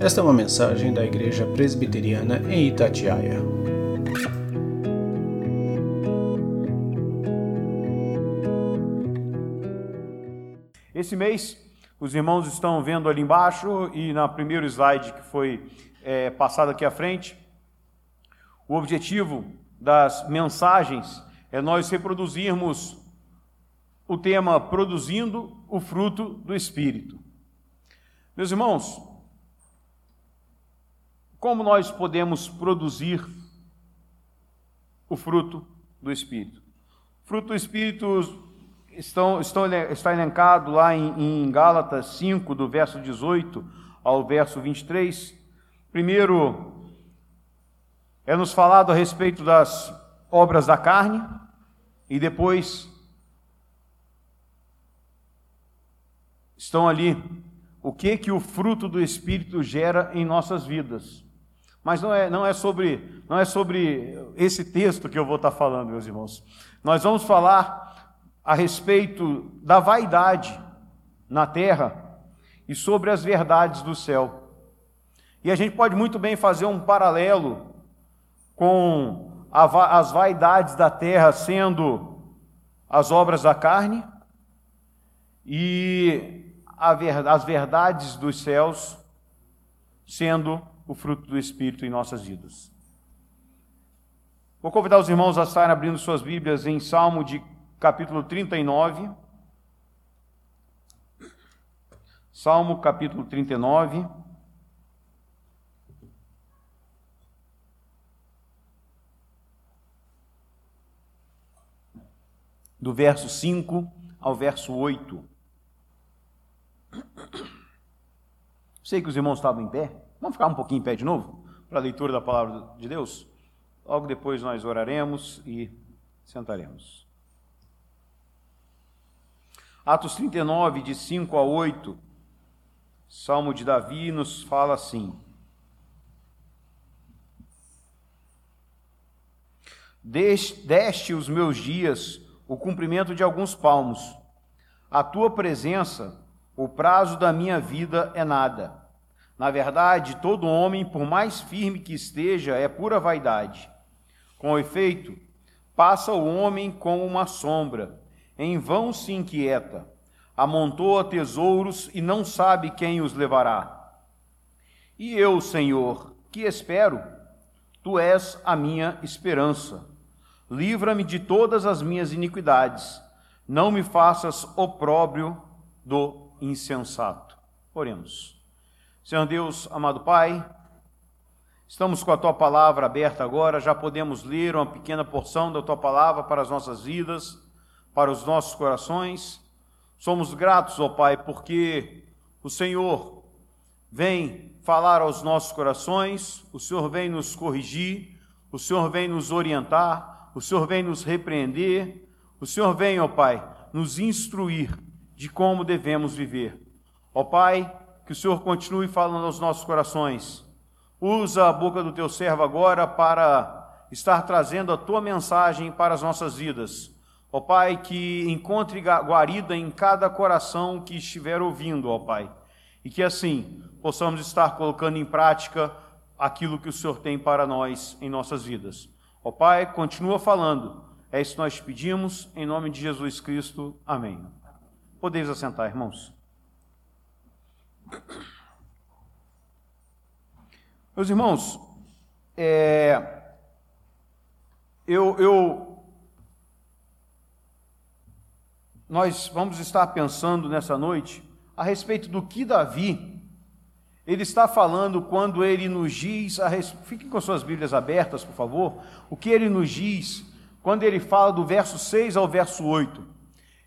Esta é uma mensagem da Igreja Presbiteriana em Itatiaia. Esse mês, os irmãos estão vendo ali embaixo e na primeiro slide que foi é, passado aqui à frente, o objetivo das mensagens é nós reproduzirmos o tema Produzindo o Fruto do Espírito. Meus irmãos, como nós podemos produzir o fruto do Espírito? Fruto do Espírito estão, estão, está elencado lá em, em Gálatas 5, do verso 18 ao verso 23. Primeiro, é nos falado a respeito das obras da carne, e depois estão ali o que que o fruto do espírito gera em nossas vidas. Mas não é, não é sobre não é sobre esse texto que eu vou estar falando, meus irmãos. Nós vamos falar a respeito da vaidade na terra e sobre as verdades do céu. E a gente pode muito bem fazer um paralelo com as vaidades da terra sendo as obras da carne e as verdades dos céus sendo o fruto do Espírito em nossas vidas. Vou convidar os irmãos a estarem abrindo suas Bíblias em Salmo de capítulo 39. Salmo capítulo 39. Do verso 5 ao verso 8. Sei que os irmãos estavam em pé. Vamos ficar um pouquinho em pé de novo para a leitura da palavra de Deus? Logo depois nós oraremos e sentaremos. Atos 39, de 5 a 8, Salmo de Davi nos fala assim: Deste os meus dias o cumprimento de alguns palmos, a tua presença, o prazo da minha vida é nada. Na verdade, todo homem, por mais firme que esteja, é pura vaidade. Com efeito, passa o homem como uma sombra, em vão se inquieta, amontoa tesouros e não sabe quem os levará. E eu, Senhor, que espero? Tu és a minha esperança. Livra-me de todas as minhas iniquidades, não me faças opróbrio do insensato. Oremos. Senhor Deus, amado Pai, estamos com a tua palavra aberta agora, já podemos ler uma pequena porção da tua palavra para as nossas vidas, para os nossos corações. Somos gratos, ó Pai, porque o Senhor vem falar aos nossos corações, o Senhor vem nos corrigir, o Senhor vem nos orientar, o Senhor vem nos repreender, o Senhor vem, ó Pai, nos instruir de como devemos viver. Ó Pai, que o Senhor continue falando aos nossos corações. Usa a boca do teu servo agora para estar trazendo a tua mensagem para as nossas vidas. Ó Pai, que encontre guarida em cada coração que estiver ouvindo, ó Pai. E que assim possamos estar colocando em prática aquilo que o Senhor tem para nós em nossas vidas. Ó Pai, continua falando. É isso que nós pedimos, em nome de Jesus Cristo. Amém. Podeis assentar, irmãos. Meus irmãos, é, eu, eu, nós vamos estar pensando nessa noite a respeito do que Davi ele está falando quando ele nos diz, a, fiquem com suas Bíblias abertas, por favor, o que ele nos diz quando ele fala do verso 6 ao verso 8.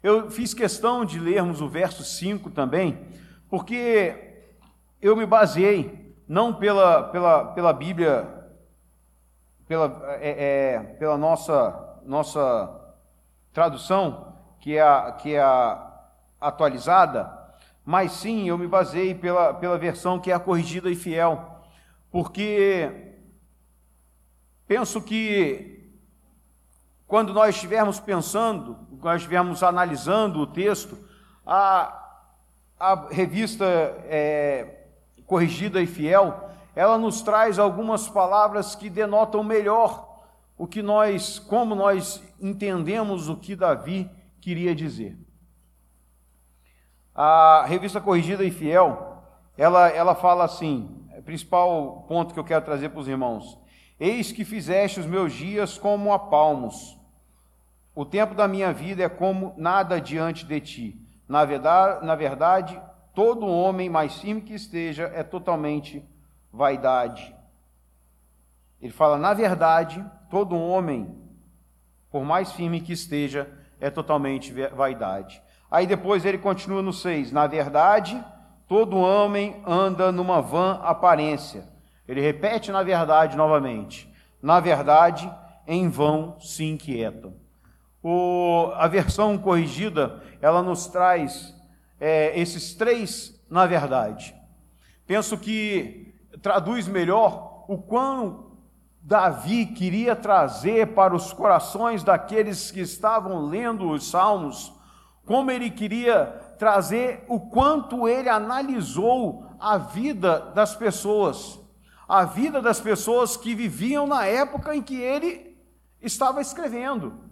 Eu fiz questão de lermos o verso 5 também, porque eu me baseei não pela, pela, pela Bíblia, pela, é, é, pela nossa, nossa tradução, que é, a, que é a atualizada, mas sim eu me baseei pela, pela versão que é a corrigida e fiel, porque penso que quando nós estivermos pensando, nós estivermos analisando o texto, a, a revista é, corrigida e fiel, ela nos traz algumas palavras que denotam melhor o que nós, como nós entendemos o que Davi queria dizer. A revista Corrigida e Fiel, ela, ela fala assim, o principal ponto que eu quero trazer para os irmãos. Eis que fizeste os meus dias como a palmos. O tempo da minha vida é como nada diante de ti. Na verdade, na verdade, todo homem, mais firme que esteja, é totalmente vaidade. Ele fala, na verdade, todo homem, por mais firme que esteja, é totalmente vaidade. Aí depois ele continua no 6. Na verdade, todo homem anda numa vã aparência. Ele repete na verdade novamente. Na verdade, em vão se inquietam. O, a versão corrigida, ela nos traz é, esses três na verdade. Penso que traduz melhor o quão Davi queria trazer para os corações daqueles que estavam lendo os salmos como ele queria trazer o quanto ele analisou a vida das pessoas, a vida das pessoas que viviam na época em que ele estava escrevendo.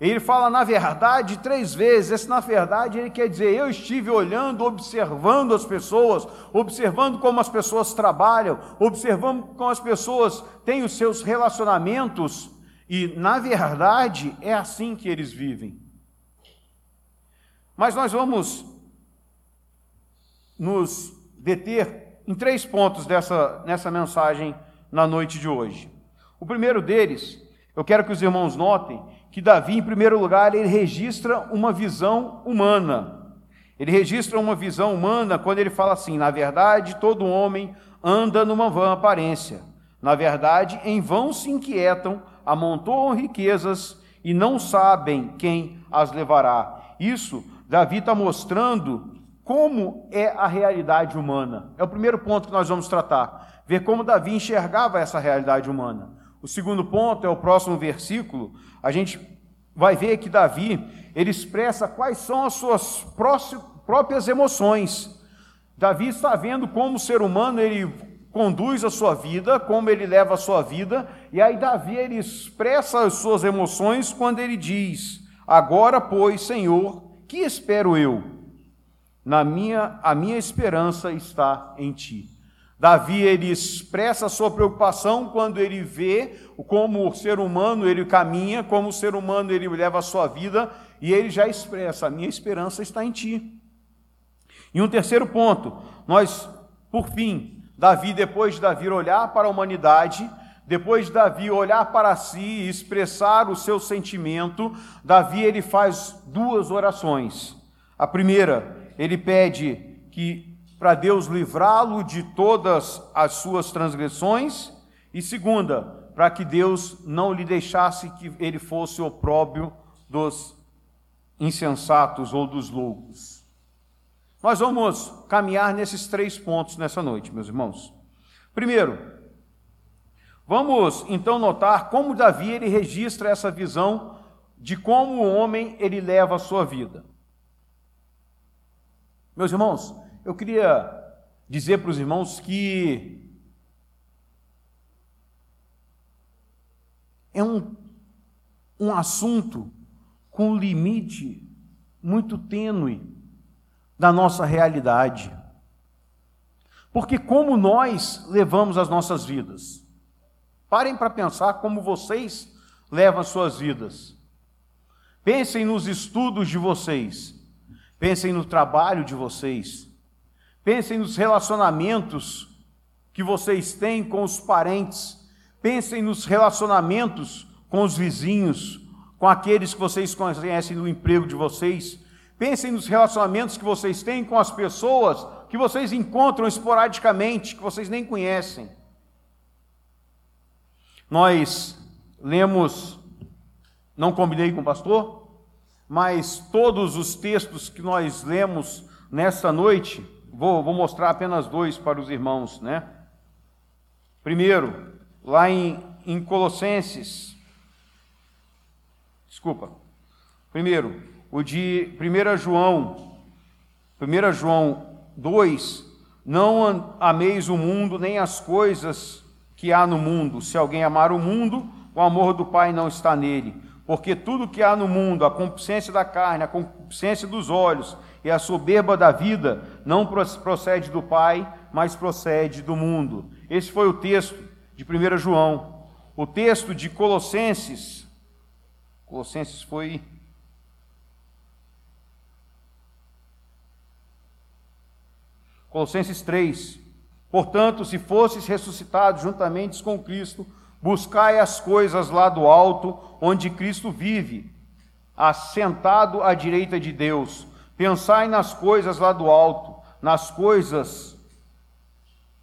Ele fala na verdade três vezes. Esse na verdade ele quer dizer: eu estive olhando, observando as pessoas, observando como as pessoas trabalham, observando como as pessoas têm os seus relacionamentos, e na verdade é assim que eles vivem. Mas nós vamos nos deter em três pontos dessa, nessa mensagem na noite de hoje. O primeiro deles, eu quero que os irmãos notem que Davi, em primeiro lugar, ele registra uma visão humana. Ele registra uma visão humana quando ele fala assim: na verdade, todo homem anda numa vã aparência. Na verdade, em vão se inquietam, amontoam riquezas e não sabem quem as levará. Isso Davi está mostrando como é a realidade humana. É o primeiro ponto que nós vamos tratar. Ver como Davi enxergava essa realidade humana. O segundo ponto é o próximo versículo. A gente vai ver que Davi ele expressa quais são as suas próprias emoções. Davi está vendo como o ser humano ele conduz a sua vida, como ele leva a sua vida, e aí Davi ele expressa as suas emoções quando ele diz: Agora, pois, Senhor, que espero eu? Na minha, a minha esperança está em ti. Davi ele expressa a sua preocupação quando ele vê como o ser humano ele caminha, como o ser humano ele leva a sua vida, e ele já expressa: a minha esperança está em ti. E um terceiro ponto, nós, por fim, Davi, depois de Davi olhar para a humanidade, depois de Davi olhar para si e expressar o seu sentimento, Davi ele faz duas orações. A primeira, ele pede que para Deus livrá-lo de todas as suas transgressões, e segunda, para que Deus não lhe deixasse que ele fosse opróbio dos insensatos ou dos loucos. Nós vamos caminhar nesses três pontos nessa noite, meus irmãos. Primeiro, Vamos então notar como Davi ele registra essa visão de como o homem ele leva a sua vida. Meus irmãos, eu queria dizer para os irmãos que é um, um assunto com limite muito tênue da nossa realidade. Porque como nós levamos as nossas vidas? Parem para pensar como vocês levam as suas vidas. Pensem nos estudos de vocês. Pensem no trabalho de vocês. Pensem nos relacionamentos que vocês têm com os parentes. Pensem nos relacionamentos com os vizinhos, com aqueles que vocês conhecem no emprego de vocês. Pensem nos relacionamentos que vocês têm com as pessoas que vocês encontram esporadicamente, que vocês nem conhecem. Nós lemos, não combinei com o pastor, mas todos os textos que nós lemos nesta noite, vou, vou mostrar apenas dois para os irmãos, né? Primeiro, lá em, em Colossenses, desculpa, primeiro, o de 1 João, 1 João 2, Não ameis o mundo, nem as coisas que há no mundo. Se alguém amar o mundo, o amor do Pai não está nele. Porque tudo que há no mundo, a concupiscência da carne, a concupiscência dos olhos e a soberba da vida, não procede do Pai, mas procede do mundo. Esse foi o texto de 1 João. O texto de Colossenses, Colossenses foi Colossenses 3. Portanto, se fosses ressuscitados juntamente com Cristo, buscai as coisas lá do alto, onde Cristo vive, assentado à direita de Deus. Pensai nas coisas lá do alto, nas coisas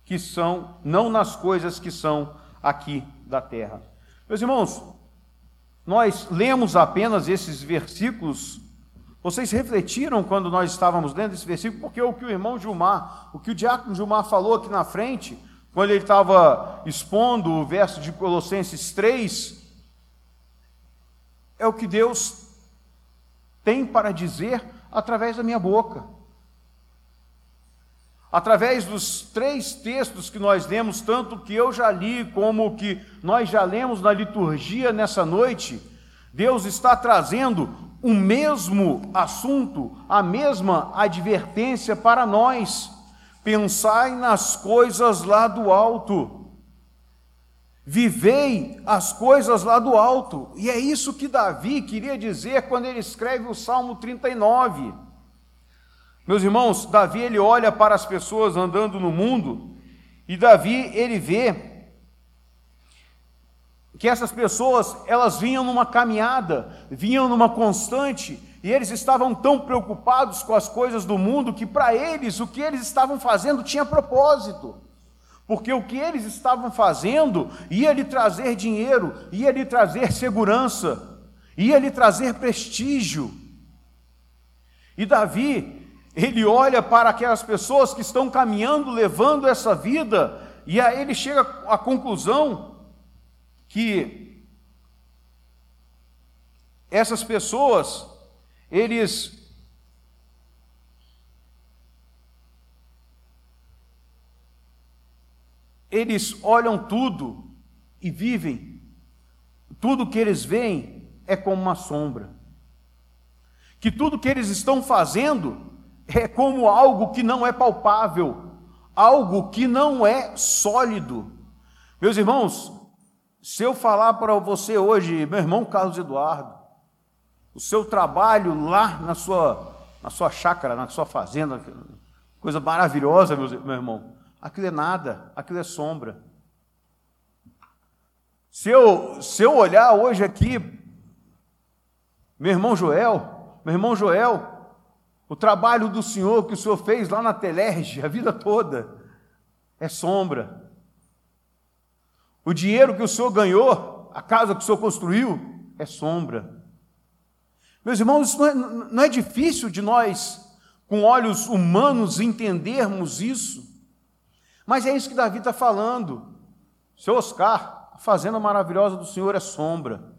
que são, não nas coisas que são aqui da terra. Meus irmãos, nós lemos apenas esses versículos vocês refletiram quando nós estávamos lendo esse versículo? Porque o que o irmão Gilmar, o que o diácono Gilmar falou aqui na frente, quando ele estava expondo o verso de Colossenses 3, é o que Deus tem para dizer através da minha boca. Através dos três textos que nós lemos, tanto que eu já li como que nós já lemos na liturgia nessa noite, Deus está trazendo o mesmo assunto, a mesma advertência para nós. Pensai nas coisas lá do alto. Vivei as coisas lá do alto. E é isso que Davi queria dizer quando ele escreve o Salmo 39. Meus irmãos, Davi ele olha para as pessoas andando no mundo e Davi ele vê que essas pessoas, elas vinham numa caminhada, vinham numa constante, e eles estavam tão preocupados com as coisas do mundo que para eles o que eles estavam fazendo tinha propósito. Porque o que eles estavam fazendo ia lhe trazer dinheiro, ia lhe trazer segurança, ia lhe trazer prestígio. E Davi, ele olha para aquelas pessoas que estão caminhando, levando essa vida, e aí ele chega à conclusão que essas pessoas, eles eles olham tudo e vivem, tudo que eles veem é como uma sombra. Que tudo que eles estão fazendo é como algo que não é palpável, algo que não é sólido. Meus irmãos, se eu falar para você hoje, meu irmão Carlos Eduardo, o seu trabalho lá na sua, na sua chácara, na sua fazenda, coisa maravilhosa, meu, meu irmão, aquilo é nada, aquilo é sombra. Se eu, se eu olhar hoje aqui, meu irmão Joel, meu irmão Joel, o trabalho do Senhor que o Senhor fez lá na Telerge a vida toda, é sombra. O dinheiro que o senhor ganhou, a casa que o senhor construiu, é sombra. Meus irmãos, não é, não é difícil de nós, com olhos humanos, entendermos isso. Mas é isso que Davi está falando. Seu Oscar, a fazenda maravilhosa do Senhor é sombra.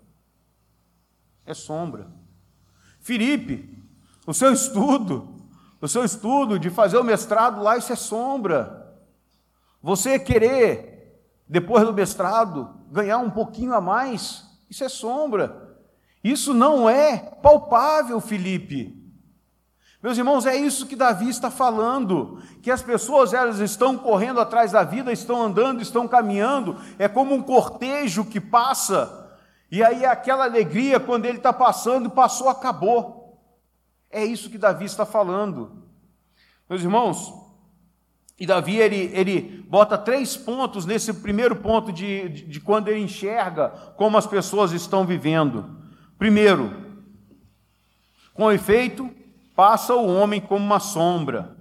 É sombra. Felipe, o seu estudo, o seu estudo de fazer o mestrado lá, isso é sombra. Você querer depois do mestrado, ganhar um pouquinho a mais, isso é sombra. Isso não é palpável, Felipe. Meus irmãos, é isso que Davi está falando, que as pessoas elas estão correndo atrás da vida, estão andando, estão caminhando, é como um cortejo que passa, e aí é aquela alegria quando ele está passando, passou, acabou. É isso que Davi está falando. Meus irmãos, e Davi, ele, ele bota três pontos nesse primeiro ponto de, de, de quando ele enxerga como as pessoas estão vivendo. Primeiro, com efeito, passa o homem como uma sombra.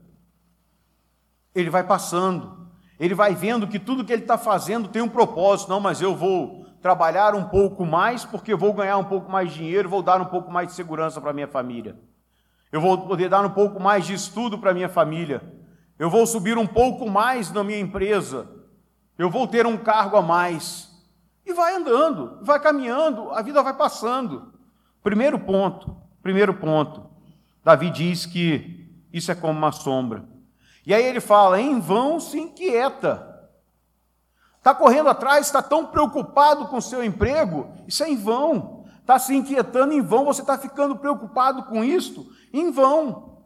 Ele vai passando, ele vai vendo que tudo que ele está fazendo tem um propósito. Não, mas eu vou trabalhar um pouco mais porque vou ganhar um pouco mais de dinheiro, vou dar um pouco mais de segurança para minha família. Eu vou poder dar um pouco mais de estudo para minha família eu vou subir um pouco mais na minha empresa, eu vou ter um cargo a mais. E vai andando, vai caminhando, a vida vai passando. Primeiro ponto, primeiro ponto. Davi diz que isso é como uma sombra. E aí ele fala: em vão se inquieta. Está correndo atrás, está tão preocupado com o seu emprego, isso é em vão. Está se inquietando em vão, você está ficando preocupado com isto em vão.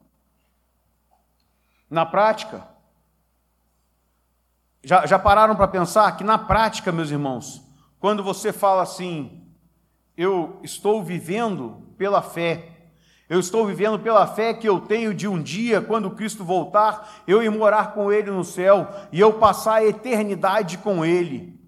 Na prática, já, já pararam para pensar que na prática, meus irmãos, quando você fala assim, eu estou vivendo pela fé, eu estou vivendo pela fé que eu tenho de um dia, quando Cristo voltar, eu ir morar com Ele no céu e eu passar a eternidade com Ele.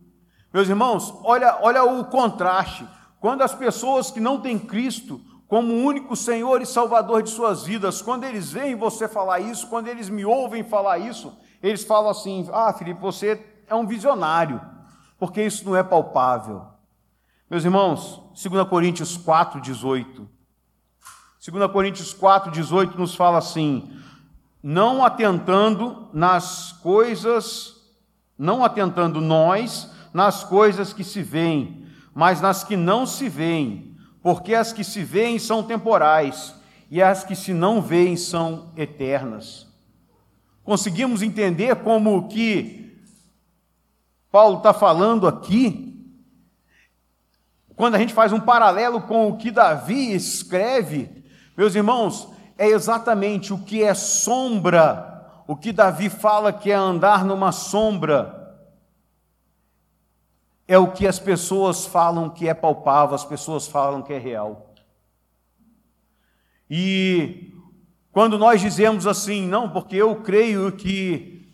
Meus irmãos, olha, olha o contraste. Quando as pessoas que não têm Cristo como único Senhor e Salvador de suas vidas, quando eles veem você falar isso, quando eles me ouvem falar isso, eles falam assim: Ah, Felipe, você é um visionário, porque isso não é palpável. Meus irmãos, 2 Coríntios 4, 18. 2 Coríntios 4, 18 nos fala assim: não atentando nas coisas, não atentando nós nas coisas que se veem, mas nas que não se veem, porque as que se veem são temporais e as que se não veem são eternas. Conseguimos entender como que Paulo está falando aqui? Quando a gente faz um paralelo com o que Davi escreve, meus irmãos, é exatamente o que é sombra, o que Davi fala que é andar numa sombra, é o que as pessoas falam que é palpável, as pessoas falam que é real. E quando nós dizemos assim, não, porque eu creio que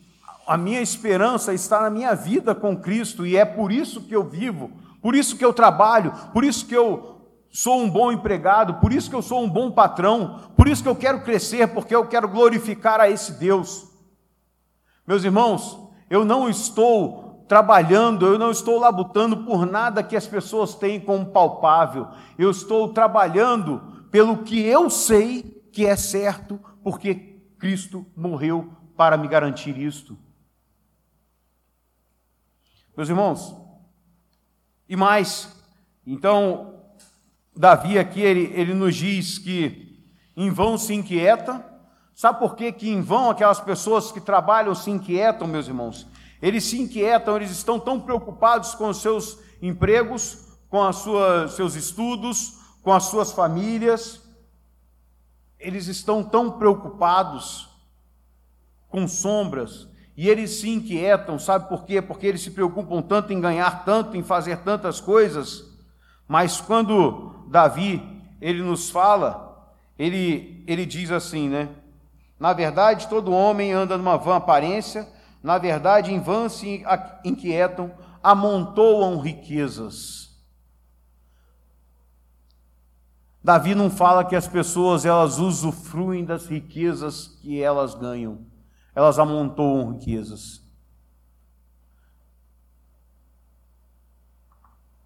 a minha esperança está na minha vida com Cristo e é por isso que eu vivo, por isso que eu trabalho, por isso que eu sou um bom empregado, por isso que eu sou um bom patrão, por isso que eu quero crescer, porque eu quero glorificar a esse Deus. Meus irmãos, eu não estou trabalhando, eu não estou labutando por nada que as pessoas têm como palpável, eu estou trabalhando pelo que eu sei que é certo, porque Cristo morreu para me garantir isto. Meus irmãos, e mais, então Davi aqui, ele, ele nos diz que em vão se inquieta. Sabe por que, que em vão aquelas pessoas que trabalham se inquietam, meus irmãos? Eles se inquietam, eles estão tão preocupados com os seus empregos, com os seus estudos, com as suas famílias. Eles estão tão preocupados com sombras e eles se inquietam, sabe por quê? Porque eles se preocupam tanto em ganhar tanto, em fazer tantas coisas, mas quando Davi, ele nos fala, ele, ele diz assim, né? Na verdade, todo homem anda numa vã aparência, na verdade, em vã se inquietam, amontoam riquezas. Davi não fala que as pessoas elas usufruem das riquezas que elas ganham, elas amontoam riquezas.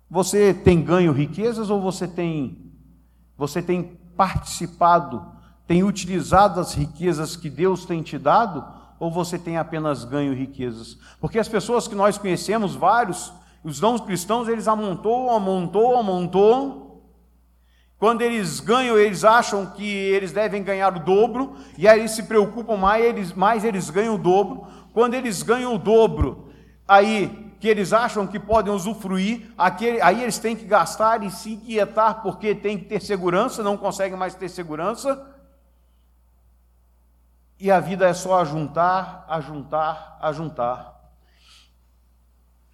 Você tem ganho riquezas ou você tem você tem participado, tem utilizado as riquezas que Deus tem te dado ou você tem apenas ganho riquezas? Porque as pessoas que nós conhecemos, vários, os não cristãos, eles amontoam, amontoam, amontoam. Quando eles ganham, eles acham que eles devem ganhar o dobro, e aí eles se preocupam mais, eles, mais eles ganham o dobro. Quando eles ganham o dobro, aí que eles acham que podem usufruir, aquele, aí eles têm que gastar e se inquietar porque tem que ter segurança, não conseguem mais ter segurança. E a vida é só ajuntar, ajuntar, ajuntar.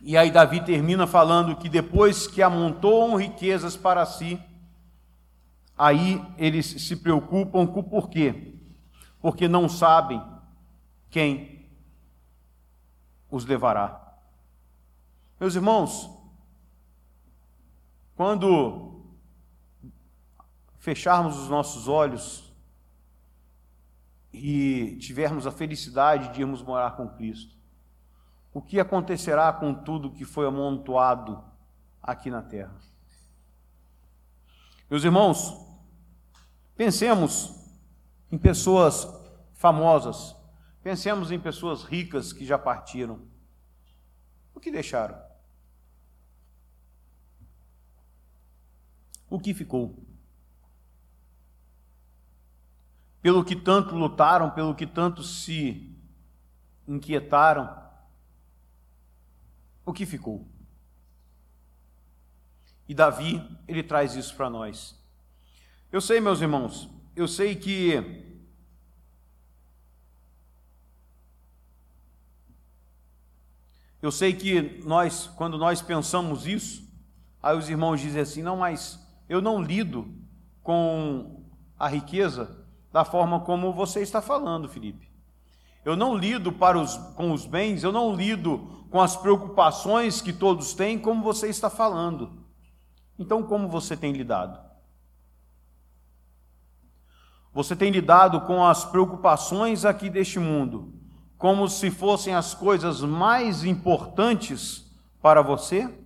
E aí Davi termina falando que depois que amontoam riquezas para si, aí eles se preocupam com por quê? Porque não sabem quem os levará. Meus irmãos, quando fecharmos os nossos olhos e tivermos a felicidade de irmos morar com Cristo, o que acontecerá com tudo que foi amontoado aqui na terra? Meus irmãos, pensemos em pessoas famosas, pensemos em pessoas ricas que já partiram. O que deixaram? O que ficou. Pelo que tanto lutaram, pelo que tanto se inquietaram, o que ficou? E Davi, ele traz isso para nós. Eu sei, meus irmãos, eu sei que Eu sei que nós, quando nós pensamos isso, aí os irmãos dizem assim: não, mas eu não lido com a riqueza da forma como você está falando, Felipe. Eu não lido para os, com os bens, eu não lido com as preocupações que todos têm, como você está falando. Então, como você tem lidado? Você tem lidado com as preocupações aqui deste mundo, como se fossem as coisas mais importantes para você?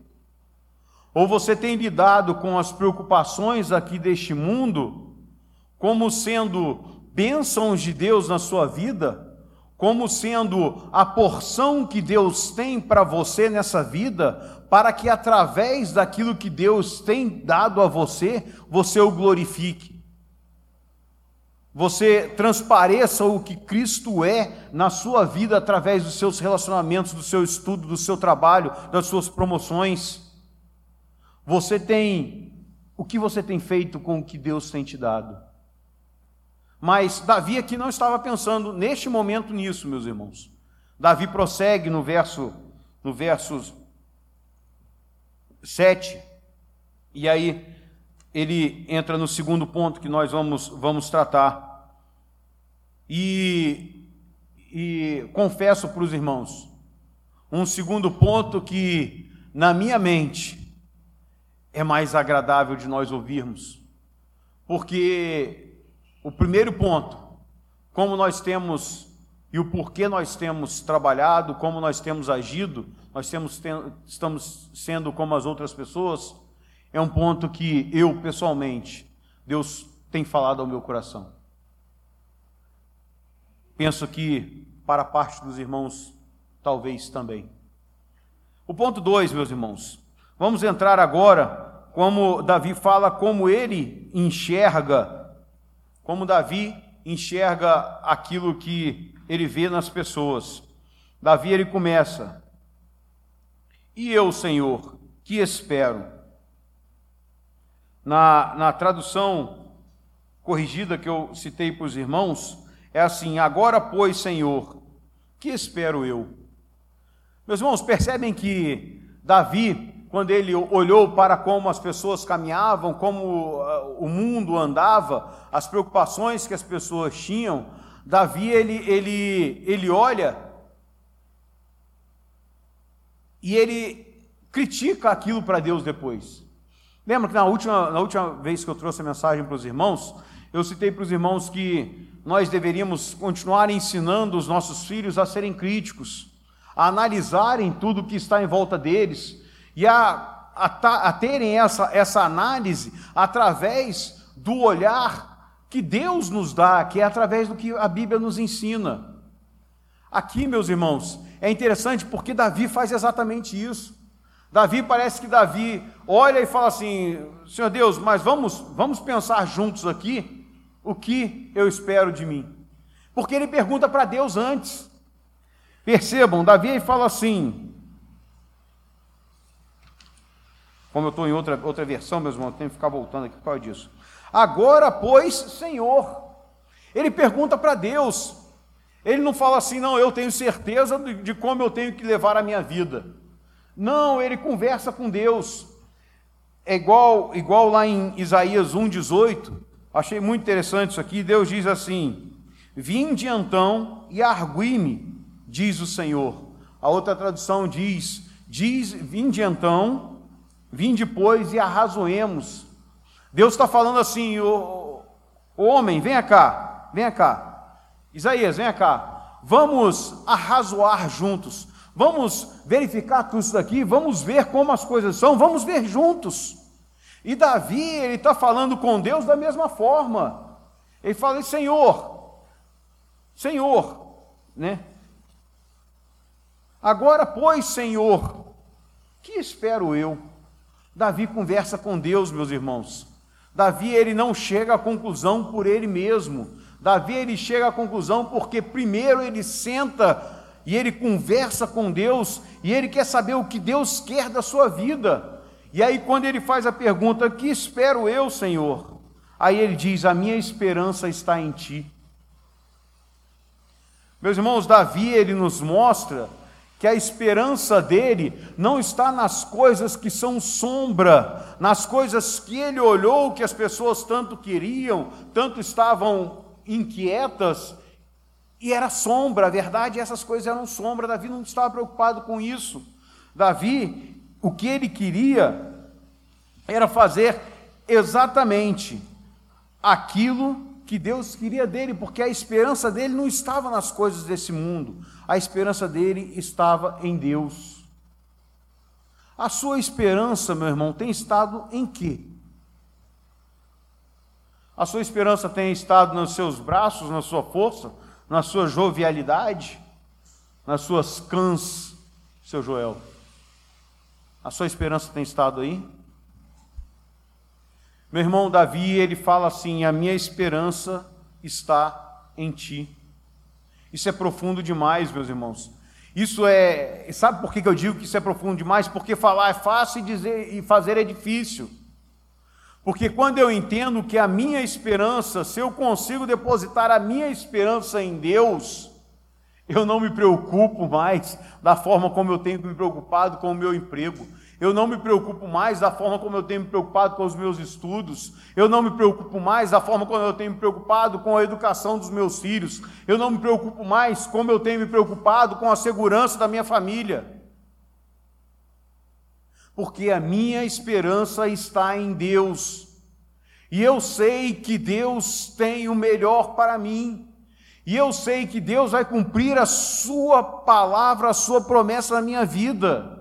Ou você tem lidado com as preocupações aqui deste mundo como sendo bênçãos de Deus na sua vida, como sendo a porção que Deus tem para você nessa vida, para que através daquilo que Deus tem dado a você, você o glorifique? você transpareça o que Cristo é na sua vida através dos seus relacionamentos, do seu estudo, do seu trabalho, das suas promoções. Você tem o que você tem feito com o que Deus tem te dado. Mas Davi aqui não estava pensando neste momento nisso, meus irmãos. Davi prossegue no verso no versos 7. E aí ele entra no segundo ponto que nós vamos vamos tratar. E, e confesso para os irmãos, um segundo ponto que, na minha mente, é mais agradável de nós ouvirmos, porque o primeiro ponto, como nós temos e o porquê nós temos trabalhado, como nós temos agido, nós temos, estamos sendo como as outras pessoas, é um ponto que eu, pessoalmente, Deus tem falado ao meu coração. Penso que para parte dos irmãos, talvez também. O ponto 2, meus irmãos. Vamos entrar agora, como Davi fala, como ele enxerga, como Davi enxerga aquilo que ele vê nas pessoas. Davi ele começa: E eu, Senhor, que espero? Na, na tradução corrigida que eu citei para os irmãos, é assim: agora, pois, Senhor, que espero eu? Meus irmãos, percebem que Davi, quando ele olhou para como as pessoas caminhavam, como uh, o mundo andava, as preocupações que as pessoas tinham, Davi ele, ele, ele olha e ele critica aquilo para Deus depois. Lembra que na última, na última vez que eu trouxe a mensagem para os irmãos, eu citei para os irmãos que nós deveríamos continuar ensinando os nossos filhos a serem críticos, a analisarem tudo que está em volta deles e a, a, a terem essa, essa análise através do olhar que Deus nos dá, que é através do que a Bíblia nos ensina. Aqui, meus irmãos, é interessante porque Davi faz exatamente isso. Davi parece que Davi olha e fala assim: Senhor Deus, mas vamos, vamos pensar juntos aqui o que eu espero de mim? Porque ele pergunta para Deus antes. Percebam, Davi fala assim. Como eu estou em outra, outra versão, meus irmãos, tenho que ficar voltando aqui por causa disso. Agora, pois, Senhor. Ele pergunta para Deus. Ele não fala assim, não, eu tenho certeza de, de como eu tenho que levar a minha vida. Não, ele conversa com Deus. É igual, igual lá em Isaías 1,18, Achei muito interessante isso aqui. Deus diz assim: Vinde então e argui-me, diz o Senhor. A outra tradução diz: diz, Vinde então, vinde pois e arrazoemos. Deus está falando assim: o, o homem, venha cá, venha cá. Isaías, venha cá. Vamos arrazoar juntos. Vamos verificar tudo isso daqui. Vamos ver como as coisas são. Vamos ver juntos. E Davi, ele está falando com Deus da mesma forma. Ele fala, Senhor, Senhor, né? Agora, pois, Senhor, que espero eu? Davi conversa com Deus, meus irmãos. Davi, ele não chega à conclusão por ele mesmo. Davi, ele chega à conclusão porque primeiro ele senta e ele conversa com Deus, e ele quer saber o que Deus quer da sua vida. E aí, quando ele faz a pergunta: Que espero eu, Senhor? Aí ele diz: A minha esperança está em ti. Meus irmãos, Davi, ele nos mostra que a esperança dele não está nas coisas que são sombra, nas coisas que ele olhou que as pessoas tanto queriam, tanto estavam inquietas, e era sombra, a verdade, essas coisas eram sombra. Davi não estava preocupado com isso. Davi, o que ele queria era fazer exatamente aquilo que Deus queria dele, porque a esperança dele não estava nas coisas desse mundo, a esperança dele estava em Deus. A sua esperança, meu irmão, tem estado em quê? A sua esperança tem estado nos seus braços, na sua força, na sua jovialidade, nas suas cãs, seu Joel? A sua esperança tem estado aí? Meu irmão Davi, ele fala assim: A minha esperança está em ti. Isso é profundo demais, meus irmãos. Isso é. Sabe por que eu digo que isso é profundo demais? Porque falar é fácil e, dizer, e fazer é difícil. Porque quando eu entendo que a minha esperança, se eu consigo depositar a minha esperança em Deus, eu não me preocupo mais da forma como eu tenho me preocupado com o meu emprego. Eu não me preocupo mais da forma como eu tenho me preocupado com os meus estudos. Eu não me preocupo mais da forma como eu tenho me preocupado com a educação dos meus filhos. Eu não me preocupo mais como eu tenho me preocupado com a segurança da minha família. Porque a minha esperança está em Deus. E eu sei que Deus tem o melhor para mim. E eu sei que Deus vai cumprir a sua palavra, a sua promessa na minha vida.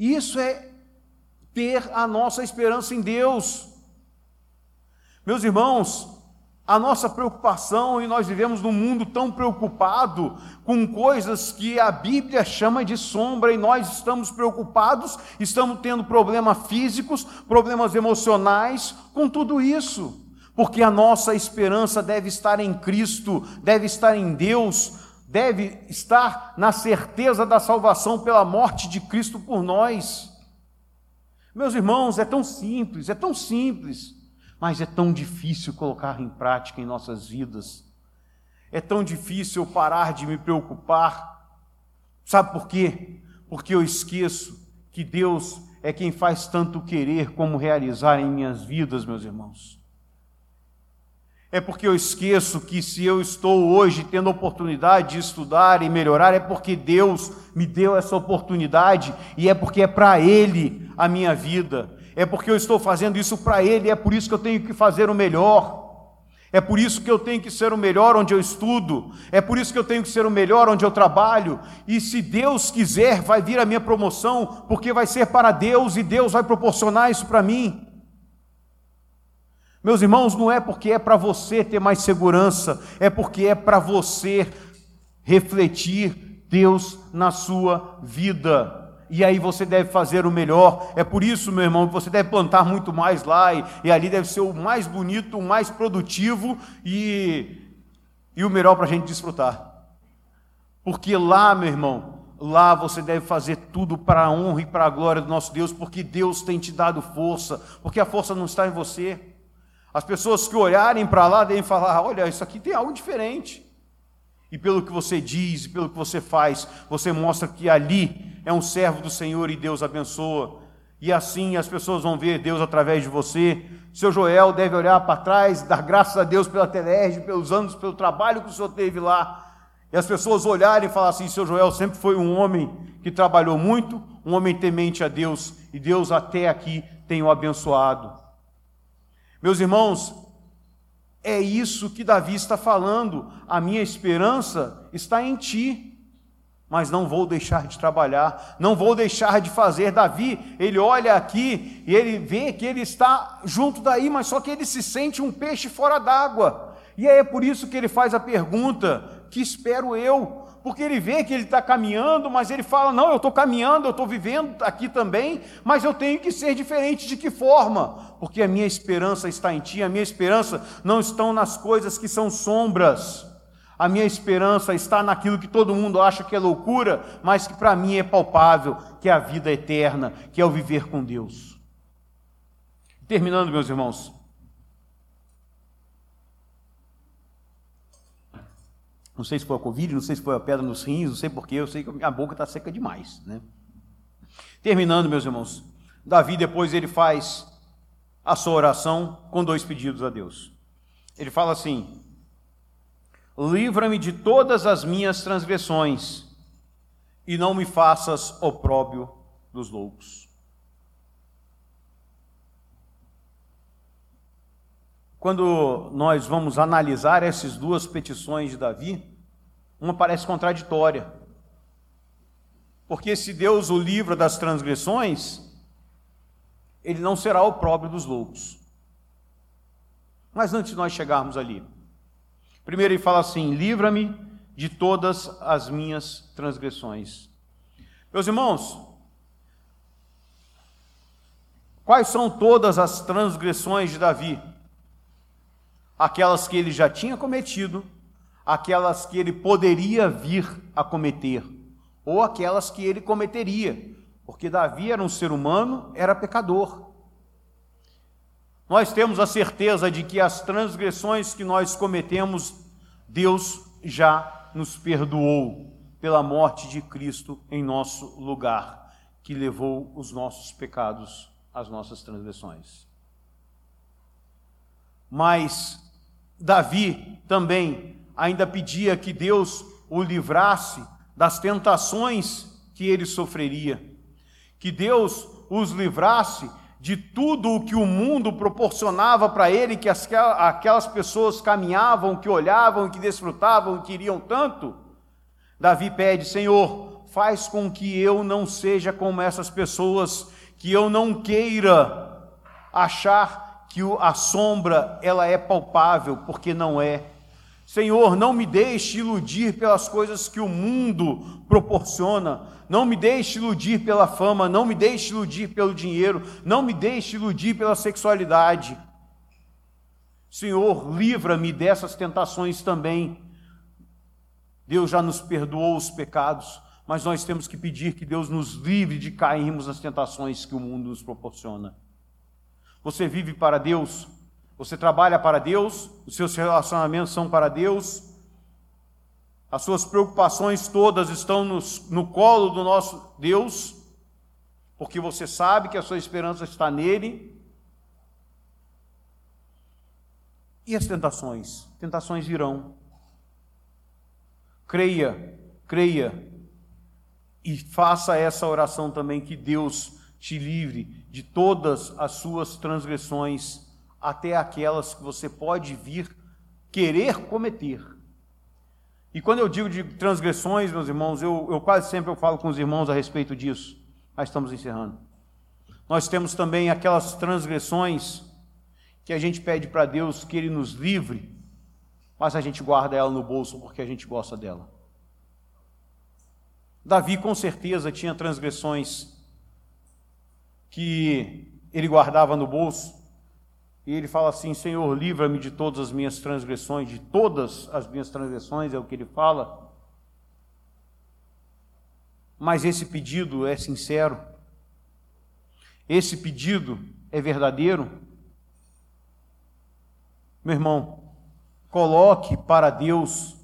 Isso é ter a nossa esperança em Deus. Meus irmãos, a nossa preocupação, e nós vivemos num mundo tão preocupado com coisas que a Bíblia chama de sombra, e nós estamos preocupados, estamos tendo problemas físicos, problemas emocionais com tudo isso, porque a nossa esperança deve estar em Cristo, deve estar em Deus, deve estar na certeza da salvação pela morte de Cristo por nós. Meus irmãos, é tão simples, é tão simples, mas é tão difícil colocar em prática em nossas vidas. É tão difícil parar de me preocupar. Sabe por quê? Porque eu esqueço que Deus é quem faz tanto querer como realizar em minhas vidas, meus irmãos. É porque eu esqueço que se eu estou hoje tendo a oportunidade de estudar e melhorar, é porque Deus me deu essa oportunidade e é porque é para Ele a minha vida. É porque eu estou fazendo isso para Ele, é por isso que eu tenho que fazer o melhor. É por isso que eu tenho que ser o melhor onde eu estudo, é por isso que eu tenho que ser o melhor onde eu trabalho, e se Deus quiser, vai vir a minha promoção, porque vai ser para Deus e Deus vai proporcionar isso para mim. Meus irmãos, não é porque é para você ter mais segurança, é porque é para você refletir Deus na sua vida. E aí você deve fazer o melhor. É por isso, meu irmão, que você deve plantar muito mais lá, e, e ali deve ser o mais bonito, o mais produtivo e, e o melhor para a gente desfrutar. Porque lá, meu irmão, lá você deve fazer tudo para a honra e para a glória do nosso Deus, porque Deus tem te dado força, porque a força não está em você. As pessoas que olharem para lá devem falar: olha, isso aqui tem algo diferente. E pelo que você diz, pelo que você faz, você mostra que ali é um servo do Senhor e Deus abençoa. E assim as pessoas vão ver Deus através de você. Seu Joel deve olhar para trás, dar graças a Deus pela Telerge, pelos anos, pelo trabalho que o senhor teve lá. E as pessoas olharem e falar assim: seu Joel sempre foi um homem que trabalhou muito, um homem temente a Deus, e Deus até aqui tem o abençoado. Meus irmãos, é isso que Davi está falando. A minha esperança está em ti, mas não vou deixar de trabalhar, não vou deixar de fazer. Davi, ele olha aqui e ele vê que ele está junto daí, mas só que ele se sente um peixe fora d'água. E é por isso que ele faz a pergunta: que espero eu? Porque ele vê que ele está caminhando, mas ele fala: Não, eu estou caminhando, eu estou vivendo aqui também, mas eu tenho que ser diferente de que forma? Porque a minha esperança está em Ti, a minha esperança não está nas coisas que são sombras, A minha esperança está naquilo que todo mundo acha que é loucura, mas que para mim é palpável, que é a vida eterna, que é o viver com Deus. Terminando, meus irmãos. Não sei se foi a Covid, não sei se foi a pedra nos rins, não sei porquê, eu sei que a boca está seca demais. Né? Terminando, meus irmãos. Davi depois ele faz a sua oração com dois pedidos a Deus. Ele fala assim: Livra-me de todas as minhas transgressões e não me faças opróbio dos loucos. Quando nós vamos analisar essas duas petições de Davi, uma parece contraditória. Porque se Deus o livra das transgressões, ele não será o próprio dos loucos. Mas antes de nós chegarmos ali, primeiro ele fala assim: livra-me de todas as minhas transgressões. Meus irmãos, quais são todas as transgressões de Davi? Aquelas que ele já tinha cometido, aquelas que ele poderia vir a cometer, ou aquelas que ele cometeria, porque Davi era um ser humano, era pecador. Nós temos a certeza de que as transgressões que nós cometemos, Deus já nos perdoou pela morte de Cristo em nosso lugar, que levou os nossos pecados, as nossas transgressões. Mas Davi também ainda pedia que Deus o livrasse das tentações que ele sofreria que Deus os livrasse de tudo o que o mundo proporcionava para ele, que aquelas pessoas caminhavam, que olhavam, que desfrutavam, que queriam tanto. Davi pede: Senhor, faz com que eu não seja como essas pessoas, que eu não queira achar que a sombra ela é palpável, porque não é. Senhor, não me deixe iludir pelas coisas que o mundo proporciona, não me deixe iludir pela fama, não me deixe iludir pelo dinheiro, não me deixe iludir pela sexualidade. Senhor, livra-me dessas tentações também. Deus já nos perdoou os pecados, mas nós temos que pedir que Deus nos livre de cairmos nas tentações que o mundo nos proporciona. Você vive para Deus, você trabalha para Deus, os seus relacionamentos são para Deus, as suas preocupações todas estão no, no colo do nosso Deus, porque você sabe que a sua esperança está nele. E as tentações? Tentações virão. Creia, creia, e faça essa oração também que Deus te livre de todas as suas transgressões, até aquelas que você pode vir querer cometer. E quando eu digo de transgressões, meus irmãos, eu, eu quase sempre eu falo com os irmãos a respeito disso. Mas estamos encerrando. Nós temos também aquelas transgressões que a gente pede para Deus que Ele nos livre, mas a gente guarda ela no bolso porque a gente gosta dela. Davi com certeza tinha transgressões que ele guardava no bolso, e ele fala assim: Senhor, livra-me de todas as minhas transgressões, de todas as minhas transgressões, é o que ele fala. Mas esse pedido é sincero, esse pedido é verdadeiro. Meu irmão, coloque para Deus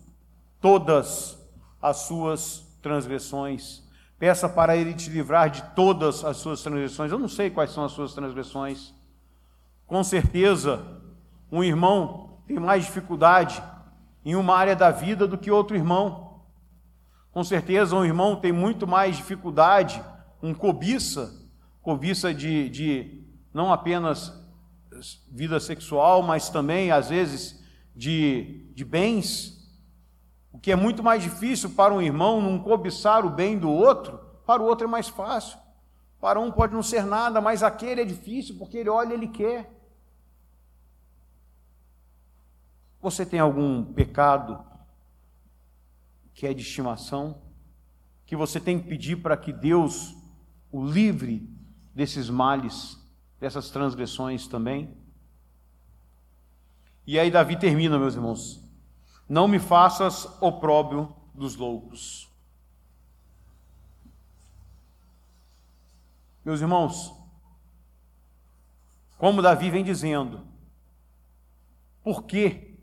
todas as suas transgressões. Peça para Ele te livrar de todas as suas transgressões. Eu não sei quais são as suas transgressões. Com certeza, um irmão tem mais dificuldade em uma área da vida do que outro irmão. Com certeza, um irmão tem muito mais dificuldade, um cobiça, cobiça de, de não apenas vida sexual, mas também, às vezes, de, de bens. O que é muito mais difícil para um irmão não cobiçar o bem do outro, para o outro é mais fácil. Para um pode não ser nada, mas aquele é difícil, porque ele olha e ele quer. Você tem algum pecado que é de estimação, que você tem que pedir para que Deus o livre desses males, dessas transgressões também? E aí Davi termina, meus irmãos, Não me faças opróbrio dos loucos. Meus irmãos, como Davi vem dizendo, por que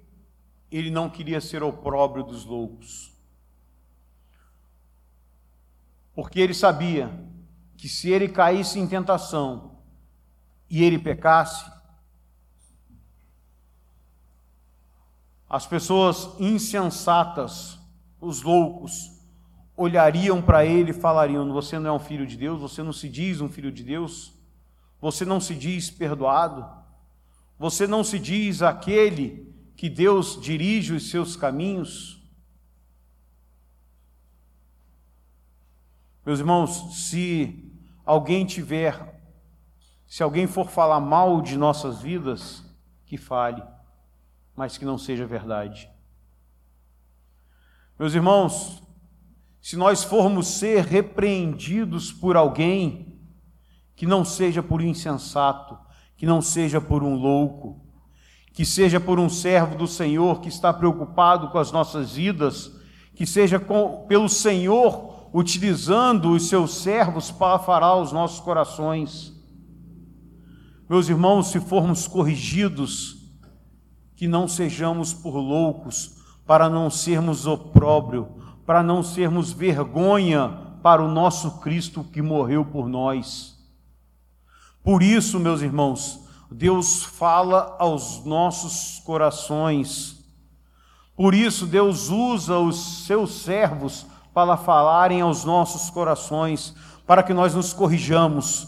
ele não queria ser opróbrio dos loucos? Porque ele sabia que se ele caísse em tentação e ele pecasse, as pessoas insensatas, os loucos, olhariam para ele e falariam: Você não é um filho de Deus, você não se diz um filho de Deus, você não se diz perdoado, você não se diz aquele que Deus dirige os seus caminhos. Meus irmãos, se alguém tiver, se alguém for falar mal de nossas vidas, que fale, mas que não seja verdade. Meus irmãos, se nós formos ser repreendidos por alguém, que não seja por insensato, que não seja por um louco, que seja por um servo do Senhor que está preocupado com as nossas vidas, que seja com, pelo Senhor utilizando os seus servos para falar os nossos corações. Meus irmãos, se formos corrigidos, que não sejamos por loucos, para não sermos opróbrio, para não sermos vergonha para o nosso Cristo que morreu por nós. Por isso, meus irmãos, Deus fala aos nossos corações. Por isso, Deus usa os seus servos para falarem aos nossos corações, para que nós nos corrijamos,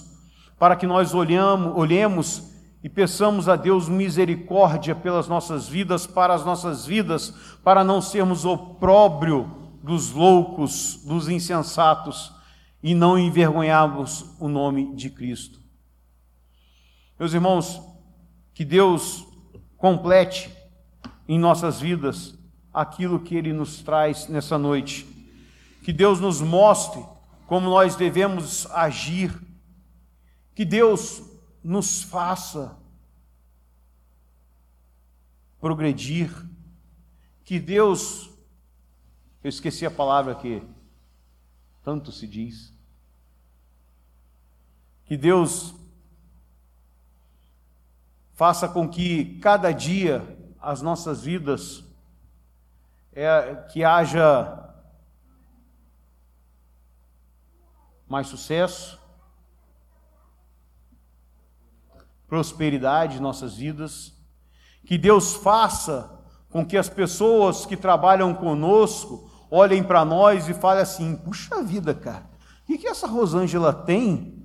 para que nós olhamos, olhemos e peçamos a Deus misericórdia pelas nossas vidas, para as nossas vidas, para não sermos opróbrio dos loucos, dos insensatos e não envergonharmos o nome de Cristo. Meus irmãos, que Deus complete em nossas vidas aquilo que Ele nos traz nessa noite. Que Deus nos mostre como nós devemos agir. Que Deus nos faça progredir. Que Deus eu esqueci a palavra que tanto se diz. Que Deus faça com que cada dia as nossas vidas é, que haja mais sucesso, prosperidade em nossas vidas, que Deus faça com que as pessoas que trabalham conosco olhem para nós e falem assim: puxa vida, cara, o que, que essa Rosângela tem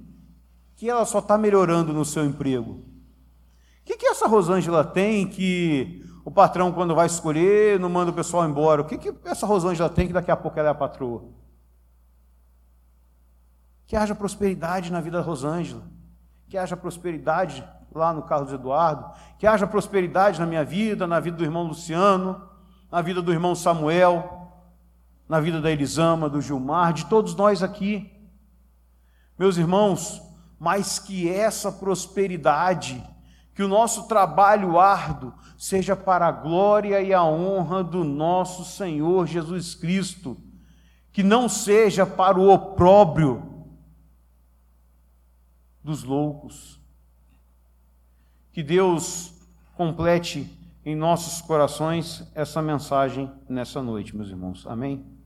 que ela só está melhorando no seu emprego? O que, que essa Rosângela tem que o patrão, quando vai escolher, não manda o pessoal embora? O que, que essa Rosângela tem que daqui a pouco ela é a patroa? Que haja prosperidade na vida da Rosângela, que haja prosperidade lá no Carlos Eduardo, que haja prosperidade na minha vida, na vida do irmão Luciano, na vida do irmão Samuel, na vida da Elisama, do Gilmar, de todos nós aqui. Meus irmãos, mas que essa prosperidade, que o nosso trabalho árduo seja para a glória e a honra do nosso Senhor Jesus Cristo, que não seja para o opróbrio dos loucos. Que Deus complete em nossos corações essa mensagem nessa noite, meus irmãos. Amém?